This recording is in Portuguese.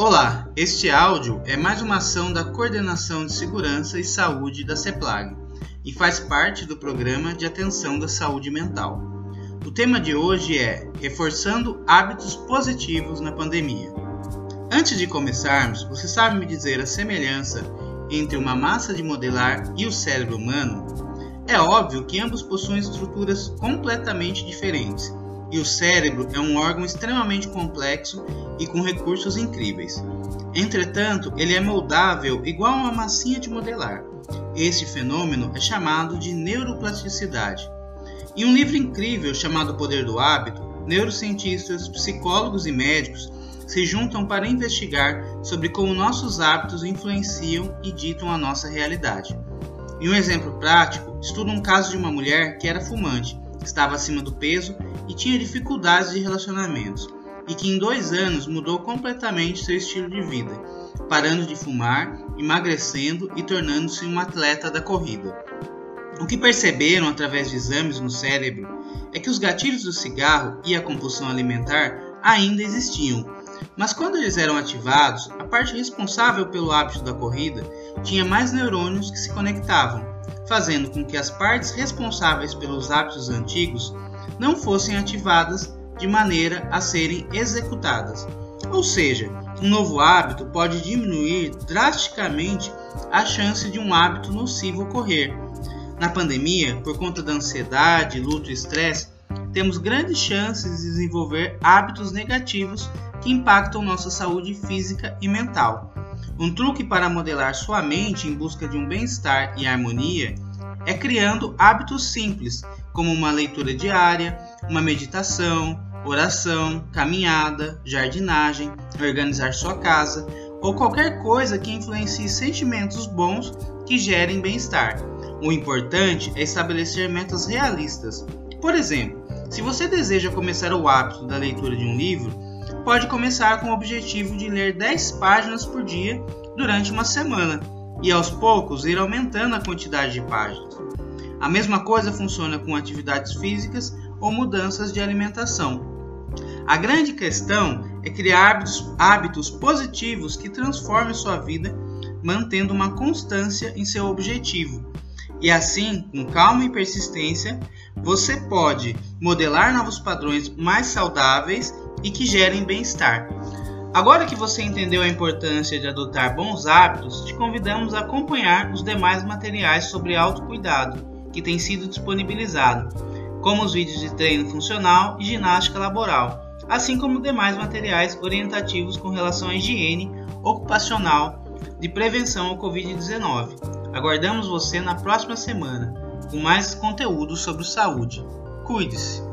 Olá, este áudio é mais uma ação da Coordenação de Segurança e Saúde da CEPLAG e faz parte do Programa de Atenção da Saúde Mental. O tema de hoje é Reforçando hábitos positivos na pandemia. Antes de começarmos, você sabe me dizer a semelhança entre uma massa de modelar e o cérebro humano? É óbvio que ambos possuem estruturas completamente diferentes e o cérebro é um órgão extremamente complexo e com recursos incríveis. Entretanto, ele é moldável igual a uma massinha de modelar. Este fenômeno é chamado de neuroplasticidade. Em um livro incrível chamado Poder do Hábito, neurocientistas, psicólogos e médicos se juntam para investigar sobre como nossos hábitos influenciam e ditam a nossa realidade. Em um exemplo prático, estuda um caso de uma mulher que era fumante, estava acima do peso e tinha dificuldades de relacionamentos, e que em dois anos mudou completamente seu estilo de vida, parando de fumar, emagrecendo e tornando-se um atleta da corrida. O que perceberam através de exames no cérebro é que os gatilhos do cigarro e a compulsão alimentar ainda existiam, mas quando eles eram ativados, a parte responsável pelo hábito da corrida tinha mais neurônios que se conectavam, fazendo com que as partes responsáveis pelos hábitos antigos não fossem ativadas de maneira a serem executadas. Ou seja, um novo hábito pode diminuir drasticamente a chance de um hábito nocivo ocorrer. Na pandemia, por conta da ansiedade, luto e estresse, temos grandes chances de desenvolver hábitos negativos que impactam nossa saúde física e mental. Um truque para modelar sua mente em busca de um bem-estar e harmonia é criando hábitos simples, como uma leitura diária, uma meditação, oração, caminhada, jardinagem, organizar sua casa ou qualquer coisa que influencie sentimentos bons que gerem bem-estar. O importante é estabelecer metas realistas. Por exemplo, se você deseja começar o hábito da leitura de um livro, pode começar com o objetivo de ler 10 páginas por dia durante uma semana e aos poucos ir aumentando a quantidade de páginas. A mesma coisa funciona com atividades físicas ou mudanças de alimentação. A grande questão é criar hábitos, hábitos positivos que transformem sua vida, mantendo uma constância em seu objetivo. E assim, com calma e persistência, você pode modelar novos padrões mais saudáveis e que gerem bem-estar. Agora que você entendeu a importância de adotar bons hábitos, te convidamos a acompanhar os demais materiais sobre autocuidado que têm sido disponibilizados, como os vídeos de treino funcional e ginástica laboral, assim como demais materiais orientativos com relação à higiene ocupacional de prevenção ao Covid-19. Aguardamos você na próxima semana com mais conteúdo sobre saúde. Cuide-se!